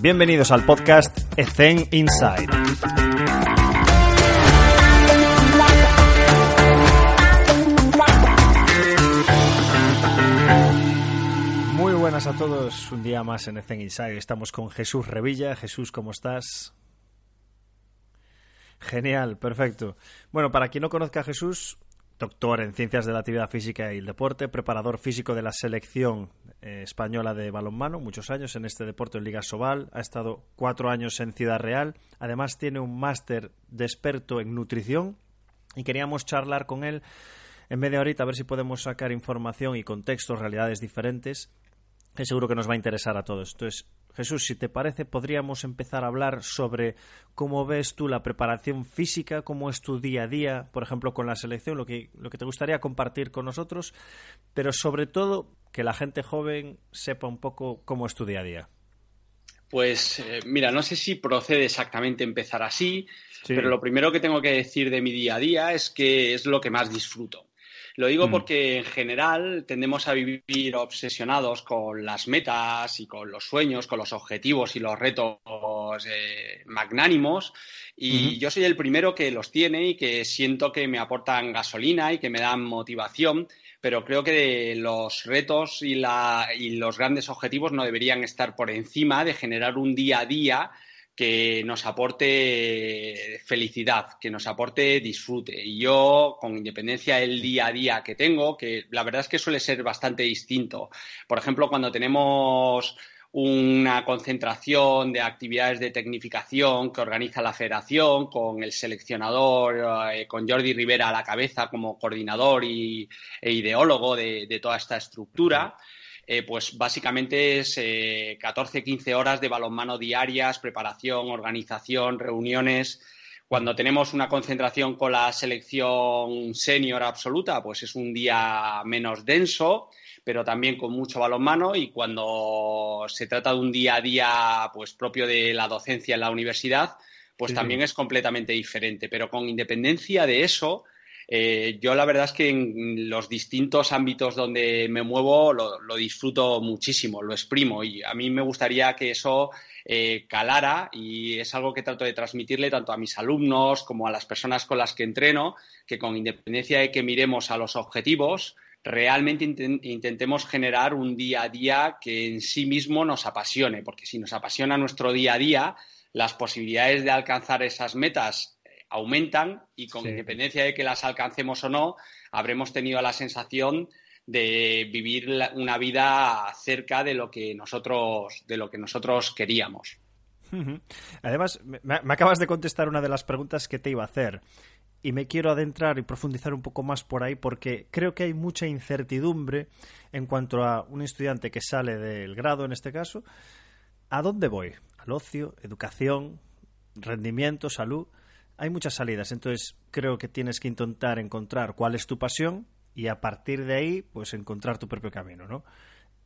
Bienvenidos al podcast Ethen Inside. Muy buenas a todos, un día más en Ethen Inside. Estamos con Jesús Revilla. Jesús, ¿cómo estás? Genial, perfecto. Bueno, para quien no conozca a Jesús, doctor en Ciencias de la Actividad Física y el Deporte, preparador físico de la selección eh, española de balonmano, muchos años en este deporte en Liga Sobal, ha estado cuatro años en Ciudad Real, además tiene un máster de experto en nutrición y queríamos charlar con él en media horita a ver si podemos sacar información y contextos, realidades diferentes, que seguro que nos va a interesar a todos. Entonces, Jesús, si te parece, podríamos empezar a hablar sobre cómo ves tú la preparación física, cómo es tu día a día, por ejemplo, con la selección, lo que, lo que te gustaría compartir con nosotros, pero sobre todo que la gente joven sepa un poco cómo es tu día a día. Pues eh, mira, no sé si procede exactamente empezar así, sí. pero lo primero que tengo que decir de mi día a día es que es lo que más disfruto. Lo digo mm. porque en general tendemos a vivir obsesionados con las metas y con los sueños, con los objetivos y los retos eh, magnánimos. Y yo soy el primero que los tiene y que siento que me aportan gasolina y que me dan motivación. Pero creo que los retos y, la, y los grandes objetivos no deberían estar por encima de generar un día a día que nos aporte felicidad, que nos aporte disfrute. Y yo, con independencia del día a día que tengo, que la verdad es que suele ser bastante distinto. Por ejemplo, cuando tenemos una concentración de actividades de tecnificación que organiza la federación con el seleccionador, eh, con Jordi Rivera a la cabeza como coordinador y, e ideólogo de, de toda esta estructura. Eh, pues básicamente es eh, 14, 15 horas de balonmano diarias, preparación, organización, reuniones. Cuando tenemos una concentración con la selección senior absoluta, pues es un día menos denso, pero también con mucho balonmano. Y cuando se trata de un día a día pues, propio de la docencia en la universidad, pues sí. también es completamente diferente. Pero con independencia de eso, eh, yo la verdad es que en los distintos ámbitos donde me muevo lo, disfruto muchísimo, lo exprimo y a mí me gustaría que eso eh, calara y es algo que trato de transmitirle tanto a mis alumnos como a las personas con las que entreno, que con independencia de que miremos a los objetivos, realmente intentemos generar un día a día que en sí mismo nos apasione, porque si nos apasiona nuestro día a día, las posibilidades de alcanzar esas metas aumentan y con sí. independencia de que las alcancemos o no, habremos tenido la sensación de vivir una vida cerca de lo que nosotros, de lo que nosotros queríamos. Además, me, me acabas de contestar una de las preguntas que te iba a hacer y me quiero adentrar y profundizar un poco más por ahí porque creo que hay mucha incertidumbre en cuanto a un estudiante que sale del grado, en este caso, ¿a dónde voy? ¿Al ocio, educación, rendimiento, salud? Hay muchas salidas, entonces creo que tienes que intentar encontrar cuál es tu pasión y a partir de ahí, pues encontrar tu propio camino, ¿no?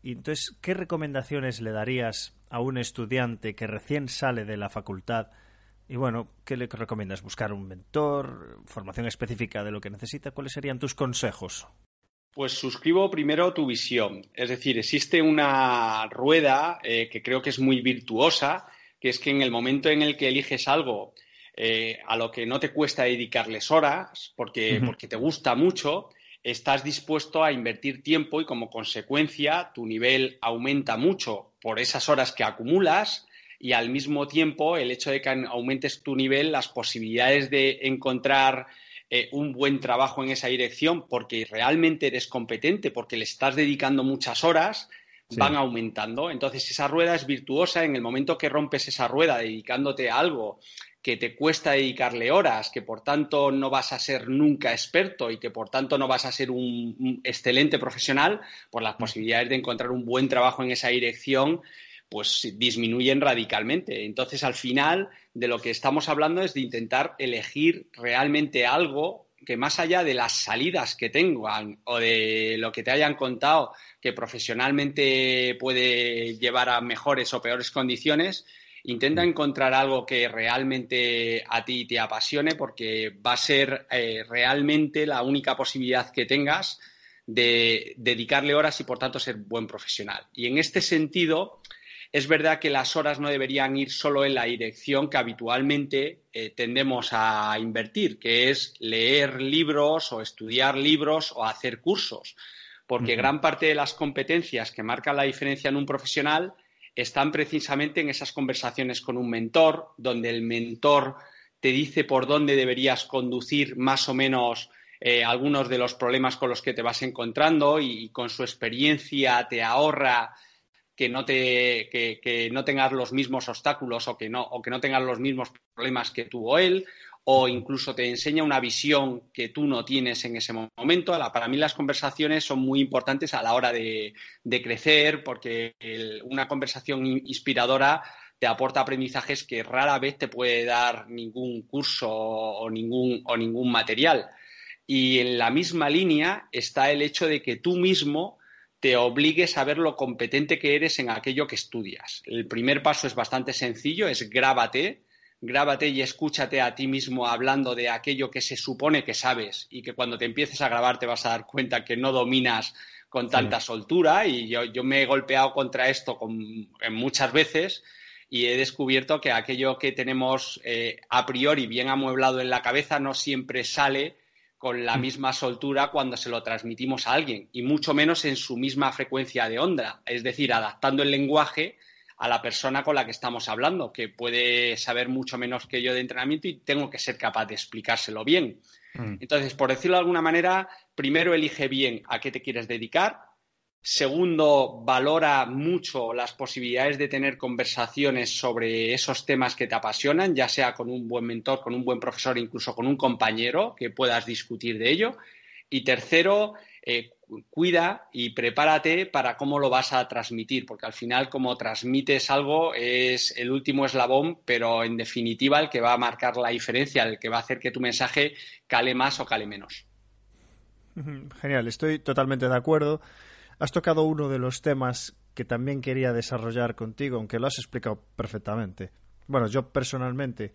Y entonces, ¿qué recomendaciones le darías a un estudiante que recién sale de la facultad? Y bueno, ¿qué le recomiendas? ¿Buscar un mentor? ¿Formación específica de lo que necesita? ¿Cuáles serían tus consejos? Pues suscribo primero tu visión. Es decir, existe una rueda eh, que creo que es muy virtuosa, que es que en el momento en el que eliges algo eh, a lo que no te cuesta dedicarles horas porque, uh -huh. porque te gusta mucho, estás dispuesto a invertir tiempo y como consecuencia tu nivel aumenta mucho por esas horas que acumulas y al mismo tiempo el hecho de que aumentes tu nivel, las posibilidades de encontrar eh, un buen trabajo en esa dirección porque realmente eres competente, porque le estás dedicando muchas horas, sí. van aumentando. Entonces esa rueda es virtuosa en el momento que rompes esa rueda dedicándote a algo que te cuesta dedicarle horas, que por tanto no vas a ser nunca experto y que por tanto no vas a ser un, un excelente profesional, pues las posibilidades de encontrar un buen trabajo en esa dirección pues disminuyen radicalmente. Entonces, al final, de lo que estamos hablando es de intentar elegir realmente algo que más allá de las salidas que tengan o de lo que te hayan contado que profesionalmente puede llevar a mejores o peores condiciones, intenta encontrar algo que realmente a ti te apasione porque va a ser eh, realmente la única posibilidad que tengas de dedicarle horas y por tanto ser buen profesional. Y en este sentido, es verdad que las horas no deberían ir solo en la dirección que habitualmente eh, tendemos a invertir, que es leer libros o estudiar libros o hacer cursos, porque gran parte de las competencias que marcan la diferencia en un profesional están precisamente en esas conversaciones con un mentor, donde el mentor te dice por dónde deberías conducir más o menos eh, algunos de los problemas con los que te vas encontrando y con su experiencia te ahorra que no, te, que, no tengas los mismos obstáculos o que, no, o que no tengas los mismos problemas que tuvo él, o incluso te enseña una visión que tú no tienes en ese momento. Para mí las conversaciones son muy importantes a la hora de, crecer porque una conversación inspiradora te aporta aprendizajes que rara vez te puede dar ningún curso o ningún, o ningún material. Y en la misma línea está el hecho de que tú mismo te obligues a ver lo competente que eres en aquello que estudias. El primer paso es bastante sencillo, es grábate, grábate y escúchate a ti mismo hablando de aquello que se supone que sabes y que cuando te empieces a grabar te vas a dar cuenta que no dominas con tanta soltura y yo, me he golpeado contra esto muchas veces y he descubierto que aquello que tenemos eh, a priori bien amueblado en la cabeza no siempre sale con la mm. misma soltura cuando se lo transmitimos a alguien y mucho menos en su misma frecuencia de onda, es decir, adaptando el lenguaje a la persona con la que estamos hablando, que puede saber mucho menos que yo de entrenamiento y tengo que ser capaz de explicárselo bien. Mm. Entonces, por decirlo de alguna manera, primero elige bien a qué te quieres dedicar, Segundo, valora mucho las posibilidades de tener conversaciones sobre esos temas que te apasionan, ya sea con un buen mentor, con un buen profesor, incluso con un compañero que puedas discutir de ello. Y tercero, eh, cuida y prepárate para cómo lo vas a transmitir, porque al final, como transmites algo, es el último eslabón, pero en definitiva el que va a marcar la diferencia, el que va a hacer que tu mensaje cale más o cale menos. Genial, estoy totalmente de acuerdo. Has tocado uno de los temas que también quería desarrollar contigo, aunque lo has explicado perfectamente. Bueno, yo personalmente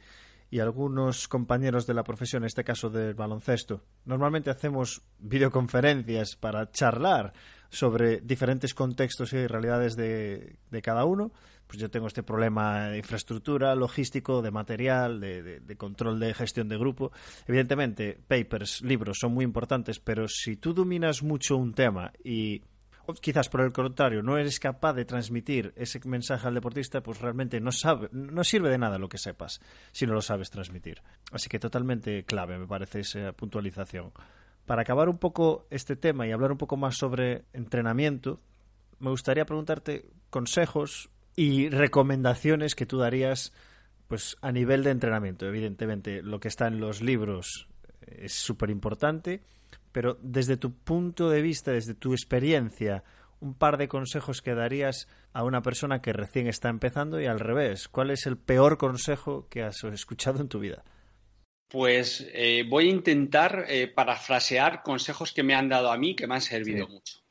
y algunos compañeros de la profesión, en este caso del baloncesto, normalmente hacemos videoconferencias para charlar sobre diferentes contextos y realidades de, cada uno. Pues yo tengo este problema de infraestructura, logístico, de material, de, de, control de gestión de grupo. Evidentemente, papers, libros son muy importantes, pero si tú dominas mucho un tema y quizás por el contrario, no eres capaz de transmitir ese mensaje al deportista, pues realmente no sabe, no sirve de nada lo que sepas si no lo sabes transmitir. Así que totalmente clave me parece esa puntualización. Para acabar un poco este tema y hablar un poco más sobre entrenamiento, me gustaría preguntarte consejos y recomendaciones que tú darías pues a nivel de entrenamiento. Evidentemente, lo que está en los libros es súper importante pero desde tu punto de vista, desde tu experiencia, un par de consejos que darías a una persona que recién está empezando y al revés. ¿Cuál es el peor consejo que has escuchado en tu vida? Pues eh, voy a intentar eh, parafrasear consejos que me han dado a mí que me han servido mucho.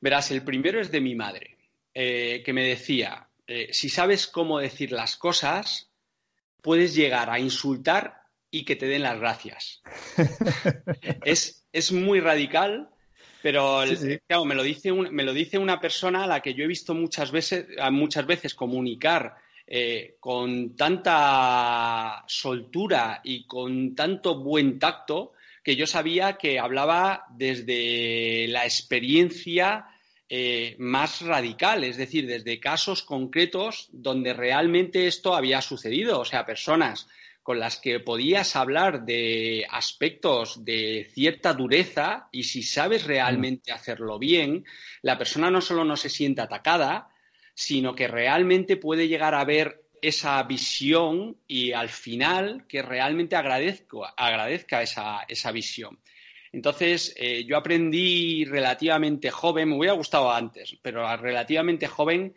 Verás, el primero es de mi madre, eh, que me decía, si sabes cómo decir las cosas, puedes llegar a insultar y que te den las gracias. es, es muy radical, pero Claro, me, lo dice me lo dice una persona a la que yo he visto muchas veces, muchas veces comunicar eh, con tanta soltura y con tanto buen tacto que yo sabía que hablaba desde la experiencia eh, más radical, es decir, desde casos concretos donde realmente esto había sucedido, o sea, personas con las que podías hablar de aspectos de cierta dureza y si sabes realmente hacerlo bien, la persona no solo no se siente atacada, sino que realmente puede llegar a ver esa visión y al final que realmente agradezca esa, esa visión. Entonces, eh, yo aprendí relativamente joven, me hubiera gustado antes, pero relativamente joven,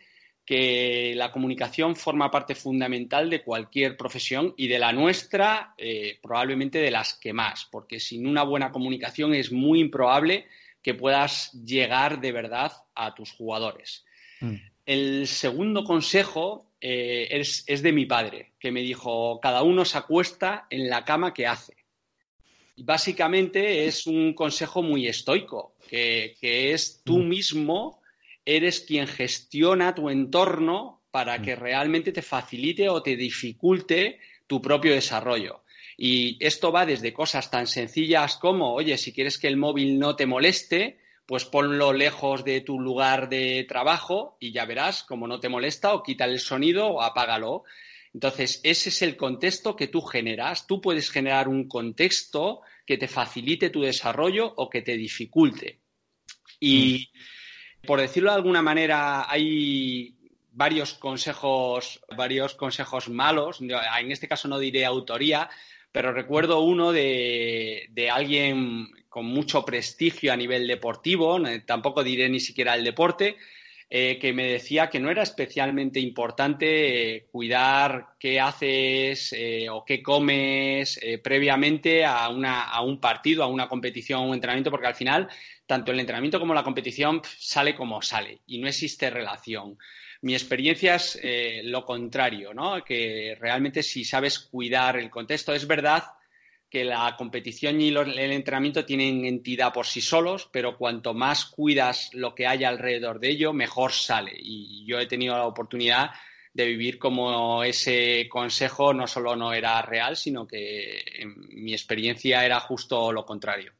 que la comunicación forma parte fundamental de cualquier profesión y de la nuestra eh, probablemente de las que más, porque sin una buena comunicación es muy improbable que puedas llegar de verdad a tus jugadores. Mm. El segundo consejo eh, es, de mi padre, que me dijo, cada uno se acuesta en la cama que hace. básicamente es un consejo muy estoico, que, que es tú mm. mismo eres quien gestiona tu entorno para que mm. realmente te facilite o te dificulte tu propio desarrollo. Y esto va desde cosas tan sencillas como, oye, si quieres que el móvil no te moleste, pues ponlo lejos de tu lugar de trabajo y ya verás como no te molesta o quita el sonido o apágalo. Entonces, ese es el contexto que tú generas. Tú puedes generar un contexto que te facilite tu desarrollo o que te dificulte. Y mm. Por decirlo de alguna manera, hay varios consejos, varios consejos malos. En este caso no diré autoría, pero recuerdo uno de, alguien con mucho prestigio a nivel deportivo, tampoco diré ni siquiera el deporte, eh, que me decía que no era especialmente importante eh, cuidar qué haces eh, o qué comes previamente a, a, un partido, a una competición, a un entrenamiento, porque al final tanto el entrenamiento como la competición sale como sale y no existe relación. Mi experiencia es lo contrario, ¿no? Que realmente si sabes cuidar el contexto, es verdad que la competición y el entrenamiento tienen entidad por sí solos, pero cuanto más cuidas lo que hay alrededor de ello, mejor sale. Y yo he tenido la oportunidad de vivir como ese consejo no solo no era real, sino que en mi experiencia era justo lo contrario.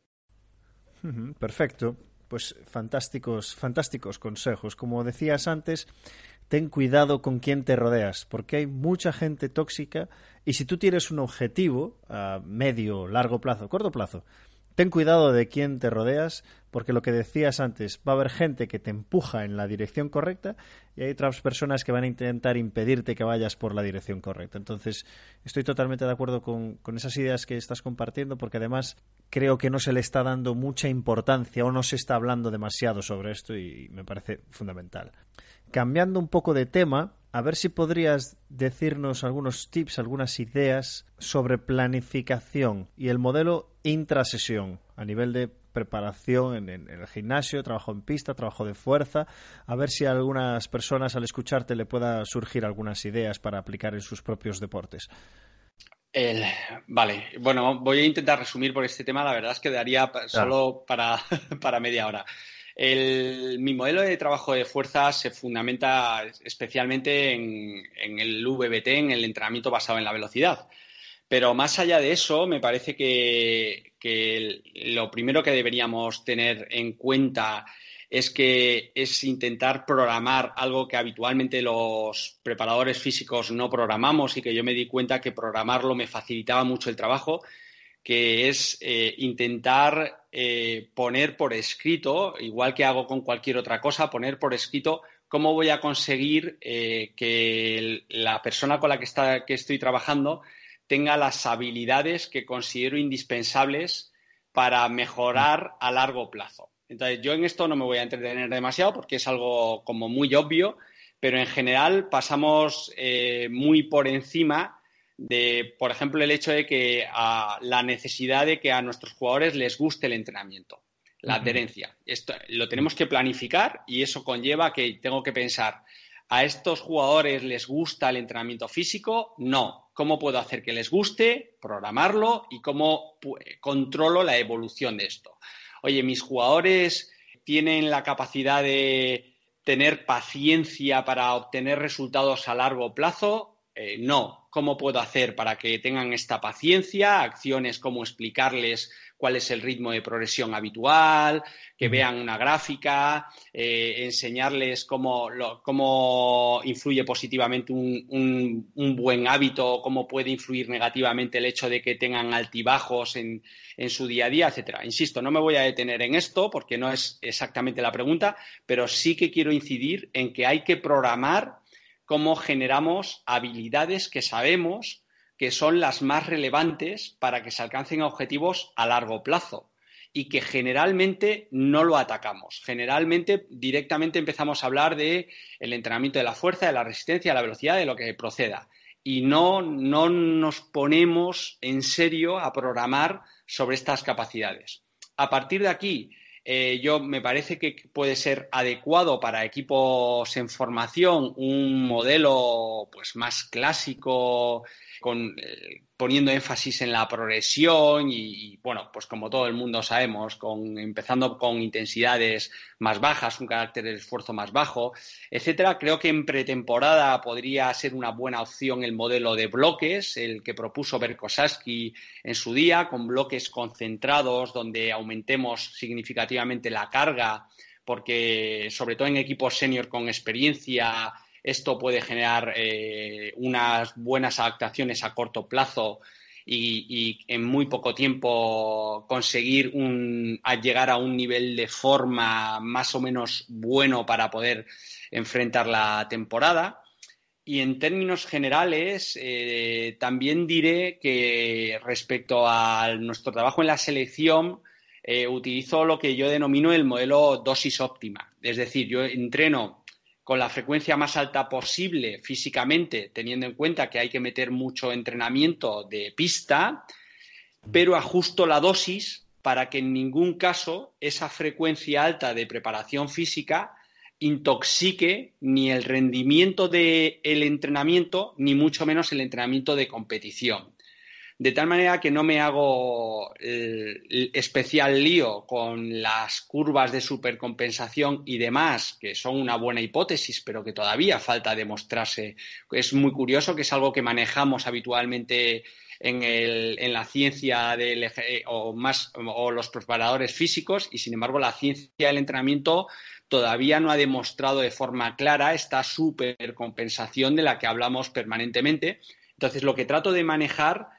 Perfecto. Pues fantásticos, fantásticos consejos. Como decías antes, ten cuidado con quién te rodeas, porque hay mucha gente tóxica y si tú tienes un objetivo a medio, largo plazo, corto plazo, ten cuidado de quién te rodeas, porque lo que decías antes, va a haber gente que te empuja en la dirección correcta y hay otras personas que van a intentar impedirte que vayas por la dirección correcta. Entonces, estoy totalmente de acuerdo con, con esas ideas que estás compartiendo, porque además creo que no se le está dando mucha importancia o no se está hablando demasiado sobre esto y me parece fundamental cambiando un poco de tema, a ver si podrías decirnos algunos tips, algunas ideas sobre planificación y el modelo intrasesión a nivel de preparación en, el gimnasio, trabajo en pista, trabajo de fuerza, a ver si a algunas personas al escucharte le pueda surgir algunas ideas para aplicar en sus propios deportes. vale, bueno, voy a intentar resumir por este tema, la verdad es que daría solo para, para media hora mi modelo de trabajo de fuerza se fundamenta especialmente en, el VBT, en el entrenamiento basado en la velocidad. Pero más allá de eso, me parece que, lo primero que deberíamos tener en cuenta es que es intentar programar algo que habitualmente los preparadores físicos no programamos y que yo me di cuenta que programarlo me facilitaba mucho el trabajo, que es eh, intentar eh, poner por escrito, igual que hago con cualquier otra cosa, poner por escrito cómo voy a conseguir eh, que la persona con la que, está, que estoy trabajando tenga las habilidades que considero indispensables para mejorar a largo plazo. Entonces, yo en esto no me voy a entretener demasiado porque es algo como muy obvio, pero en general pasamos muy por encima de, por ejemplo, el hecho de que a la necesidad de que a nuestros jugadores les guste el entrenamiento, la adherencia. Esto lo tenemos que planificar y eso conlleva que tengo que pensar, ¿a estos jugadores les gusta el entrenamiento físico? No. ¿Cómo puedo hacer que les guste? Programarlo y cómo controlo la evolución de esto. Oye, mis jugadores tienen la capacidad de tener paciencia para obtener resultados a largo plazo. Eh, no, ¿cómo puedo hacer para que tengan esta paciencia? Acciones como explicarles cuál es el ritmo de progresión habitual, que vean una gráfica, eh, enseñarles cómo, influye positivamente un, buen hábito, cómo puede influir negativamente el hecho de que tengan altibajos en, en su día a día, etcétera. Insisto, no me voy a detener en esto porque no es exactamente la pregunta, pero sí que quiero incidir en que hay que programar cómo generamos habilidades que sabemos que son las más relevantes para que se alcancen objetivos a largo plazo y que generalmente no lo atacamos. Generalmente directamente empezamos a hablar de el entrenamiento de la fuerza, de la resistencia, de la velocidad, de lo que proceda y no, no nos ponemos en serio a programar sobre estas capacidades. A partir de aquí, eh, yo me parece que puede ser adecuado para equipos en formación un modelo pues más clásico con eh, poniendo énfasis en la progresión y, bueno, pues como todo el mundo sabemos, con, empezando con intensidades más bajas, un carácter de esfuerzo más bajo, etcétera. Creo que en pretemporada podría ser una buena opción el modelo de bloques, el que propuso Berkosaski en su día, con bloques concentrados donde aumentemos significativamente la carga, porque sobre todo en equipos senior con experiencia esto puede generar eh, unas buenas adaptaciones a corto plazo y, en muy poco tiempo conseguir llegar a un nivel de forma más o menos bueno para poder enfrentar la temporada. Y en términos generales, eh, también diré que respecto a nuestro trabajo en la selección, eh, utilizo lo que yo denomino el modelo dosis óptima. Es decir, yo entreno con la frecuencia más alta posible físicamente, teniendo en cuenta que hay que meter mucho entrenamiento de pista, pero ajusto la dosis para que en ningún caso esa frecuencia alta de preparación física intoxique ni el rendimiento del entrenamiento, ni mucho menos el entrenamiento de competición de tal manera que no me hago el especial lío con las curvas de supercompensación y demás, que son una buena hipótesis, pero que todavía falta demostrarse. Es muy curioso que es algo que manejamos habitualmente en, la ciencia del, o, más, o los preparadores físicos y, sin embargo, la ciencia del entrenamiento todavía no ha demostrado de forma clara esta supercompensación de la que hablamos permanentemente. Entonces, lo que trato de manejar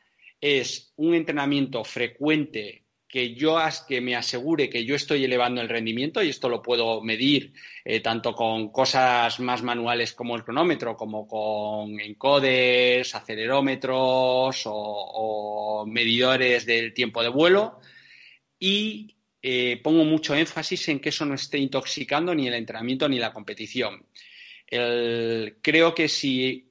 es un entrenamiento frecuente que yo que me asegure que yo estoy elevando el rendimiento y esto lo puedo medir eh, tanto con cosas más manuales como el cronómetro como con encoders, acelerómetros o, medidores del tiempo de vuelo. Y eh, pongo mucho énfasis en que eso no esté intoxicando ni el entrenamiento ni la competición creo que si,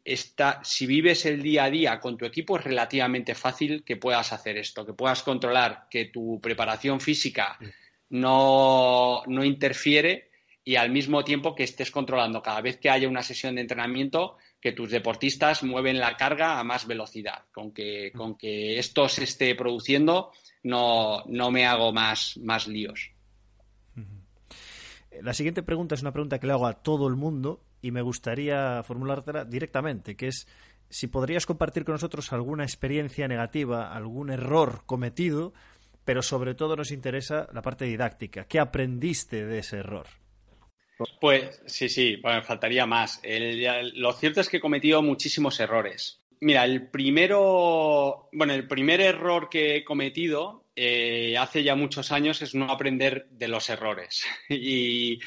si vives el día a día con tu equipo es relativamente fácil que puedas hacer esto, que puedas controlar que tu preparación física no, no interfiere y al mismo tiempo que estés controlando cada vez que haya una sesión de entrenamiento que tus deportistas mueven la carga a más velocidad. Con que, con que esto se esté produciendo no, no me hago más, más líos. La siguiente pregunta es una pregunta que le hago a todo el mundo y me gustaría formulártela directamente, que es si podrías compartir con nosotros alguna experiencia negativa, algún error cometido, pero sobre todo nos interesa la parte didáctica. ¿Qué aprendiste de ese error? Pues sí, sí, bueno, faltaría más. lo cierto es que he cometido muchísimos errores. Mira, el primero, bueno, el primer error que he cometido eh, hace ya muchos años es no aprender de los errores. y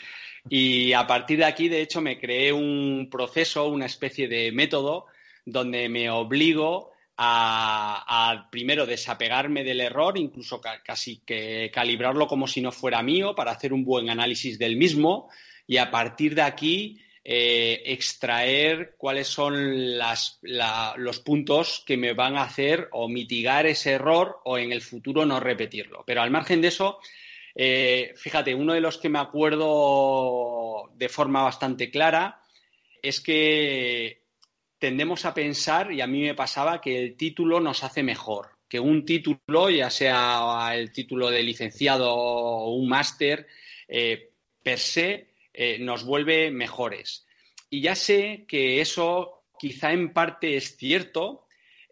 y a partir de aquí, de hecho, me creé un proceso, una especie de método donde me obligo a, primero desapegarme del error, incluso casi que calibrarlo como si no fuera mío para hacer un buen análisis del mismo y a partir de aquí eh, extraer cuáles son los puntos que me van a hacer o mitigar ese error o en el futuro no repetirlo. Pero al margen de eso, eh, fíjate, uno de los que me acuerdo de forma bastante clara es que tendemos a pensar, y a mí me pasaba, que el título nos hace mejor, que un título, ya sea el título de licenciado o un máster, eh, per se eh, nos vuelve mejores. Y ya sé que eso quizá en parte es cierto,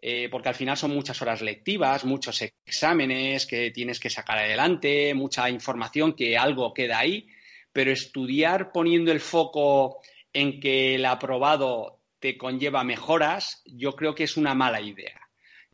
eh, porque al final son muchas horas lectivas, muchos exámenes que tienes que sacar adelante, mucha información que algo queda ahí, pero estudiar poniendo el foco en que el aprobado te conlleva mejoras, yo creo que es una mala idea.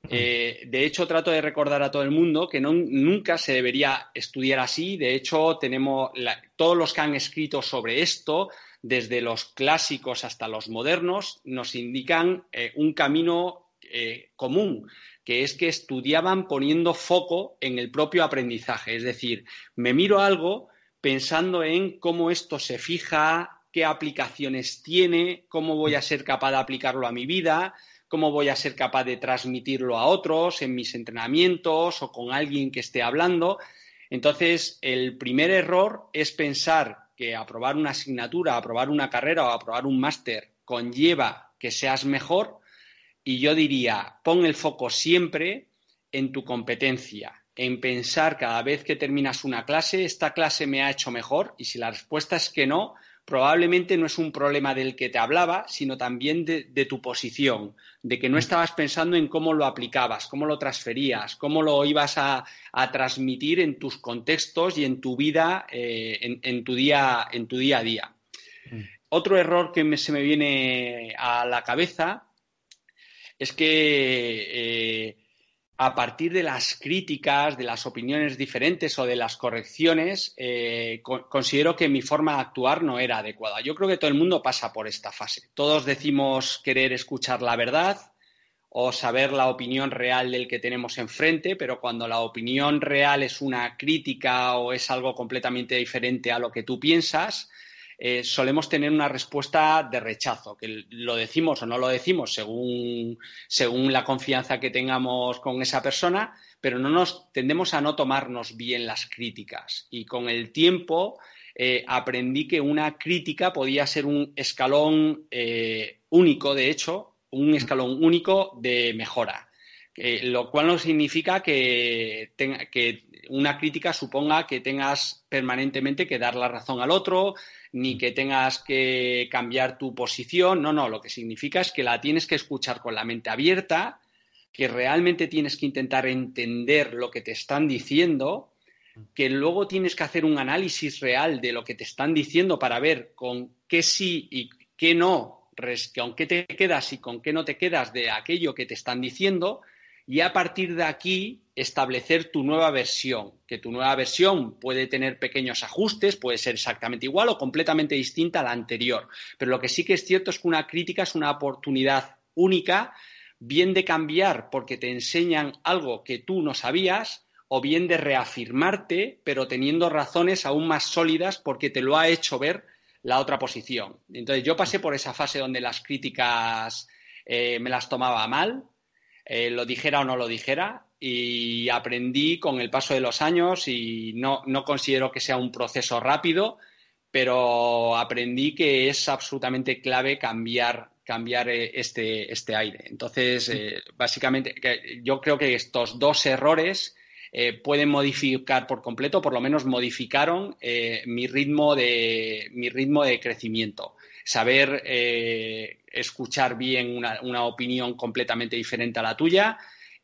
Eh, de hecho, trato de recordar a todo el mundo que nunca se debería estudiar así. De hecho, tenemos todos los que han escrito sobre esto, desde los clásicos hasta los modernos, nos indican eh, un camino eh, común, que es que estudiaban poniendo foco en el propio aprendizaje. Es decir, me miro algo pensando en cómo esto se fija, qué aplicaciones tiene, cómo voy a ser capaz de aplicarlo a mi vida, cómo voy a ser capaz de transmitirlo a otros en mis entrenamientos o con alguien que esté hablando. Entonces, el primer error es pensar que aprobar una asignatura, aprobar una carrera o aprobar un máster conlleva que seas mejor Y yo diría, pon el foco siempre en tu competencia, en pensar cada vez que terminas una clase, esta clase me ha hecho mejor y si la respuesta es que no, probablemente no es un problema del que te hablaba, sino también de, tu posición, de que no estabas pensando en cómo lo aplicabas, cómo lo transferías, cómo lo ibas a, transmitir en tus contextos y en tu vida, eh, en, tu día, en tu día a día. Mm. Otro error que se me viene a la cabeza es que eh, a partir de las críticas, de las opiniones diferentes o de las correcciones, eh, considero que mi forma de actuar no era adecuada. Yo creo que todo el mundo pasa por esta fase. Todos decimos querer escuchar la verdad o saber la opinión real del que tenemos enfrente, pero cuando la opinión real es una crítica o es algo completamente diferente a lo que tú piensas, eh, solemos tener una respuesta de rechazo, que lo decimos o no lo decimos según, la confianza que tengamos con esa persona, pero no nos tendemos a no tomarnos bien las críticas. Y con el tiempo eh, aprendí que una crítica podía ser un escalón eh, único, de hecho, un escalón único de mejora. Lo cual no significa que, que una crítica suponga que tengas permanentemente que dar la razón al otro, ni que tengas que cambiar tu posición, no, no, lo que significa es que la tienes que escuchar con la mente abierta, que realmente tienes que intentar entender lo que te están diciendo, que luego tienes que hacer un análisis real de lo que te están diciendo para ver con qué sí y qué no, con qué te quedas y con qué no te quedas de aquello que te están diciendo, y a partir de aquí establecer tu nueva versión, que tu nueva versión puede tener pequeños ajustes, puede ser exactamente igual o completamente distinta a la anterior. Pero lo que sí que es cierto es que una crítica es una oportunidad única, bien de cambiar porque te enseñan algo que tú no sabías, o bien de reafirmarte, pero teniendo razones aún más sólidas porque te lo ha hecho ver la otra posición. Entonces yo pasé por esa fase donde las críticas eh, me las tomaba mal, eh, lo dijera o no lo dijera, y aprendí con el paso de los años y no, considero que sea un proceso rápido, pero aprendí que es absolutamente clave cambiar, cambiar eh, este, este aire. Entonces, eh, básicamente, yo creo que estos dos errores eh, pueden modificar por completo, por lo menos modificaron mi, ritmo de, mi ritmo de crecimiento. Saber escuchar bien una, una opinión completamente diferente a la tuya,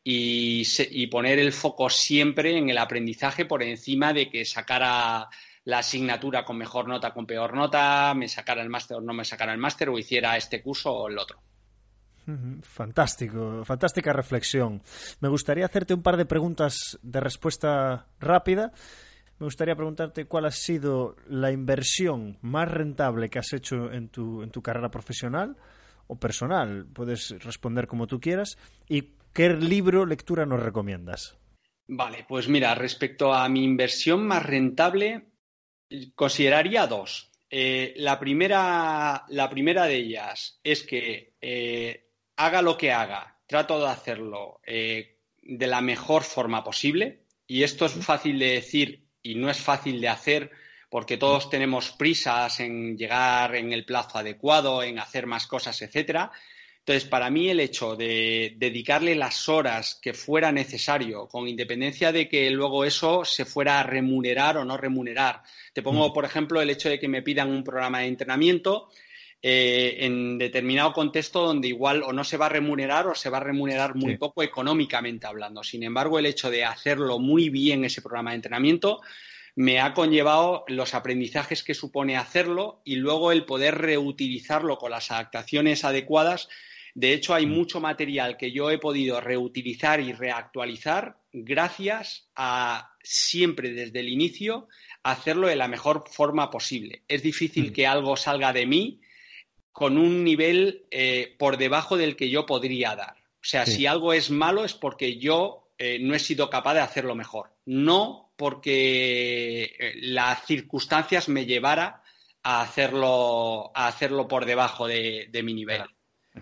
y, poner el foco siempre en el aprendizaje por encima de que sacara la asignatura con mejor nota, con peor nota, me sacara el máster o no me sacara el máster o hiciera este curso o el otro. Fantástico, fantástica reflexión. Me gustaría hacerte un par de preguntas de respuesta rápida. Me gustaría preguntarte cuál ha sido la inversión más rentable que has hecho en tu, en tu carrera profesional o personal. Puedes responder como tú quieras. Y ¿Qué libro, lectura nos recomiendas? Vale, pues mira, respecto a mi inversión más rentable, consideraría dos. Eh, la, primera, la, primera, de ellas es que eh, haga lo que haga, trato de hacerlo eh, de la mejor forma posible. Y esto es fácil de decir y no es fácil de hacer porque todos tenemos prisas en llegar en el plazo adecuado, en hacer más cosas, etcétera. Entonces, para mí el hecho de dedicarle las horas que fuera necesario, con independencia de que luego eso se fuera a remunerar o no remunerar. Te pongo, mm. por ejemplo, el hecho de que me pidan un programa de entrenamiento eh, en determinado contexto donde igual o no se va a remunerar o se va a remunerar muy poco económicamente hablando. Sin embargo, el hecho de hacerlo muy bien ese programa de entrenamiento me ha conllevado los aprendizajes que supone hacerlo y luego el poder reutilizarlo con las adaptaciones adecuadas de hecho, hay mm. mucho material que yo he podido reutilizar y reactualizar gracias a siempre desde el inicio hacerlo de la mejor forma posible. Es difícil mm. que algo salga de mí con un nivel eh, por debajo del que yo podría dar. O sea, si algo es malo es porque yo eh, no he sido capaz de hacerlo mejor. No porque eh, las circunstancias me llevara a hacerlo, a hacerlo por debajo de mi nivel.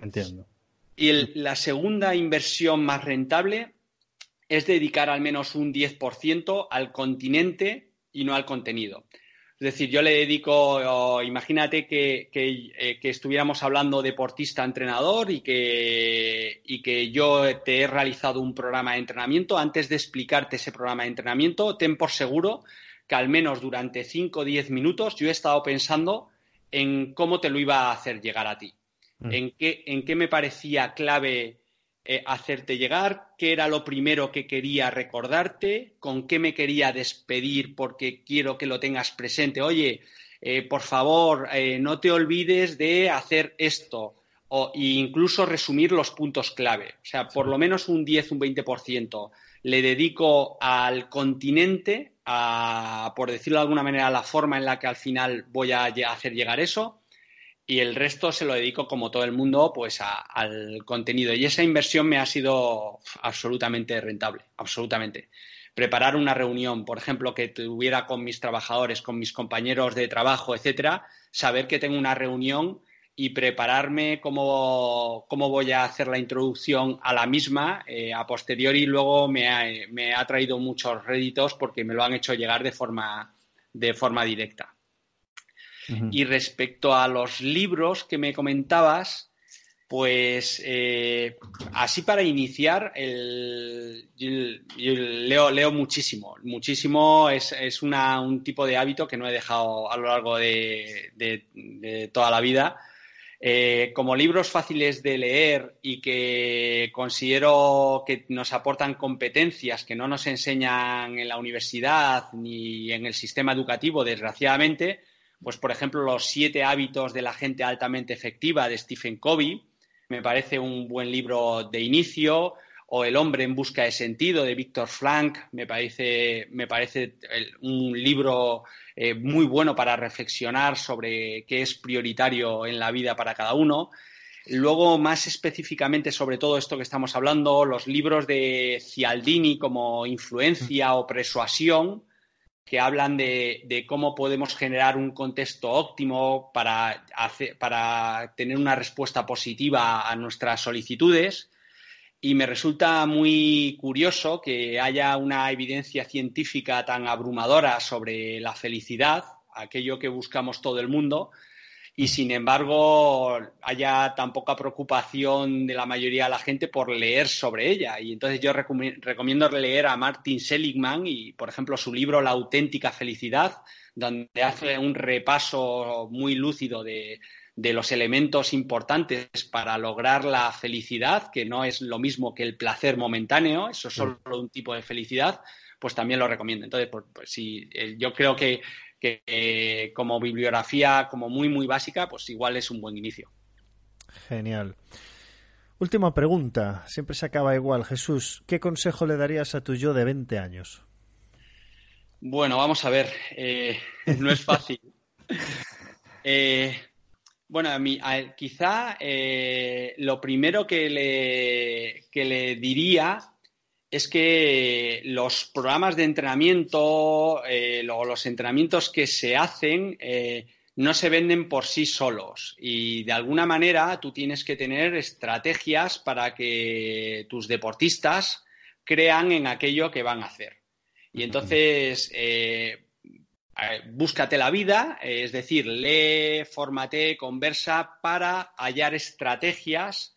Entiendo. Y la segunda inversión más rentable es dedicar al menos un 10% al continente y no al contenido. Es decir, yo le dedico, imagínate que, eh, que, estuviéramos hablando deportista-entrenador y que, y que yo te he realizado un programa de entrenamiento. Antes de explicarte ese programa de entrenamiento, ten por seguro que al menos durante 5 o 10 minutos yo he estado pensando en cómo te lo iba a hacer llegar a ti. Mm. En, qué, en qué me parecía clave eh, hacerte llegar, qué era lo primero que quería recordarte, con qué me quería despedir porque quiero que lo tengas presente. Oye, eh, por favor, eh, no te olvides de hacer esto. O incluso resumir los puntos clave. O sea, por lo menos un 10, un 20% le dedico al continente, a, por decirlo de alguna manera, a la forma en la que al final voy a hacer llegar eso y el resto se lo dedico, como todo el mundo, pues al contenido. Y esa inversión me ha sido absolutamente rentable, absolutamente. Preparar una reunión, por ejemplo, que tuviera con mis trabajadores, con mis compañeros de trabajo, etcétera, saber que tengo una reunión y prepararme cómo, voy a hacer la introducción a la misma eh, a posteriori luego me ha, me ha traído muchos réditos porque me lo han hecho llegar de forma, de forma directa. Y respecto a los libros que me comentabas, pues eh, así para iniciar, el, leo, leo, muchísimo. Muchísimo es, es una, un tipo de hábito que no he dejado a lo largo de, toda la vida. Eh, como libros fáciles de leer y que considero que nos aportan competencias que no nos enseñan en la universidad ni en el sistema educativo, desgraciadamente, pues por ejemplo Los siete hábitos de la gente altamente efectiva de Stephen Covey, me parece un buen libro de inicio, o El hombre en busca de sentido de Víctor Frank, me parece, un libro eh, muy bueno para reflexionar sobre qué es prioritario en la vida para cada uno. Luego, más específicamente sobre todo esto que estamos hablando, los libros de Cialdini como Influencia o Persuasión, que hablan de, cómo podemos generar un contexto óptimo para, tener una respuesta positiva a nuestras solicitudes. Y me resulta muy curioso que haya una evidencia científica tan abrumadora sobre la felicidad, aquello que buscamos todo el mundo, y sin embargo haya tan poca preocupación de la mayoría de la gente por leer sobre ella. Y entonces yo recomiendo leer a Martin Seligman y, por ejemplo, su libro La auténtica felicidad, donde hace un repaso muy lúcido de, los elementos importantes para lograr la felicidad, que no es lo mismo que el placer momentáneo, eso es solo un tipo de felicidad, pues también lo recomiendo. Entonces, pues, pues sí, yo creo que que eh, como bibliografía como muy muy básica, pues igual es un buen inicio. Genial. Última pregunta, siempre se acaba igual. Jesús, ¿qué consejo le darías a tu yo de 20 años? Bueno, vamos a ver, eh, no es fácil. Eh, bueno, a mí, quizá lo primero que le, que le diría es que los programas de entrenamiento eh, los entrenamientos que se hacen eh, no se venden por sí solos y de alguna manera tú tienes que tener estrategias para que tus deportistas crean en aquello que van a hacer. Y entonces, eh, búscate la vida, es decir, lee, fórmate, conversa para hallar estrategias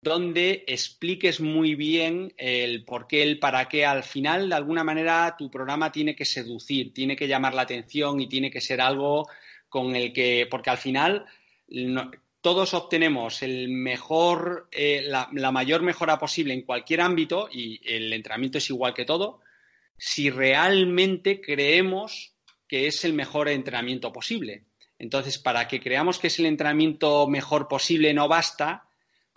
donde expliques muy bien el por qué, el para qué. Al final, de alguna manera, tu programa tiene que seducir, tiene que llamar la atención y tiene que ser algo con el que, porque al final todos obtenemos el mejor, eh, la, la, mayor mejora posible en cualquier ámbito y el entrenamiento es igual que todo, si realmente creemos que es el mejor entrenamiento posible. Entonces, para que creamos que es el entrenamiento mejor posible no basta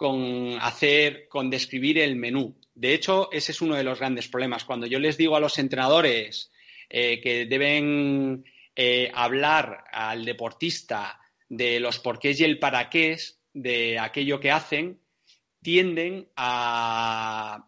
con hacer, con describir el menú. De hecho, ese es uno de los grandes problemas. Cuando yo les digo a los entrenadores eh, que deben eh, hablar al deportista de los porqués y el para qué de aquello que hacen, tienden a,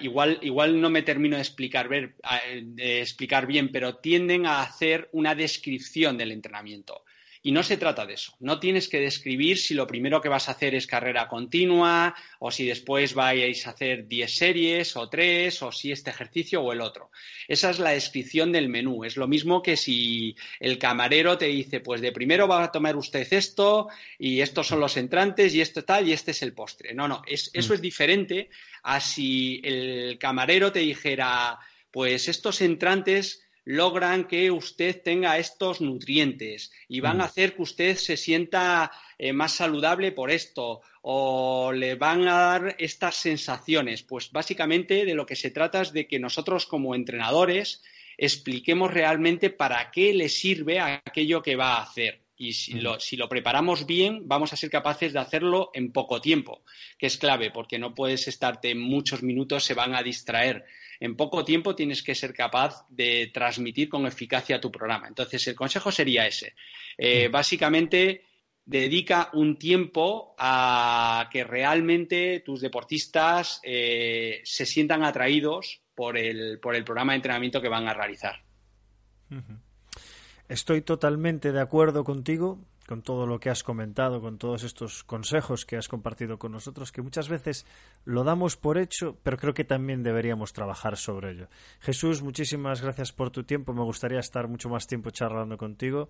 igual, igual no me termino de explicar, de explicar bien, pero tienden a hacer una descripción del entrenamiento. Y no se trata de eso. No tienes que describir si lo primero que vas a hacer es carrera continua o si después vais a hacer 10 series o 3 o si este ejercicio o el otro. Esa es la descripción del menú. Es lo mismo que si el camarero te dice, pues de primero va a tomar usted esto y estos son los entrantes y esto tal y este es el postre. No, no, eso mm. es diferente a si el camarero te dijera, pues estos entrantes logran que usted tenga estos nutrientes y van a mm. hacer que usted se sienta eh, más saludable por esto o le van a dar estas sensaciones. Pues básicamente de lo que se trata es de que nosotros como entrenadores expliquemos realmente para qué le sirve aquello que va a hacer. Y si lo, si lo, preparamos bien, vamos a ser capaces de hacerlo en poco tiempo, que es clave, porque no puedes estarte muchos minutos, se van a distraer en poco tiempo tienes que ser capaz de transmitir con eficacia tu programa. Entonces, el consejo sería ese. Eh, básicamente, dedica un tiempo a que realmente tus deportistas eh, se sientan atraídos por el, por el programa de entrenamiento que van a realizar. Estoy totalmente de acuerdo contigo con todo lo que has comentado, con todos estos consejos que has compartido con nosotros, que muchas veces lo damos por hecho, pero creo que también deberíamos trabajar sobre ello. Jesús, muchísimas gracias por tu tiempo. Me gustaría estar mucho más tiempo charlando contigo.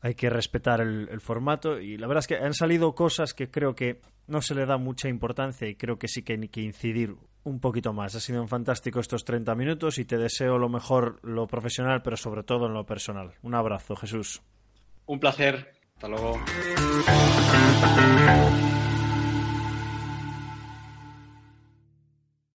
Hay que respetar el, formato y la verdad es que han salido cosas que creo que no se le da mucha importancia y creo que sí que hay que incidir un poquito más. Ha sido fantástico estos 30 minutos y te deseo lo mejor, lo profesional, pero sobre todo en lo personal. Un abrazo, Jesús. Un placer. Hasta.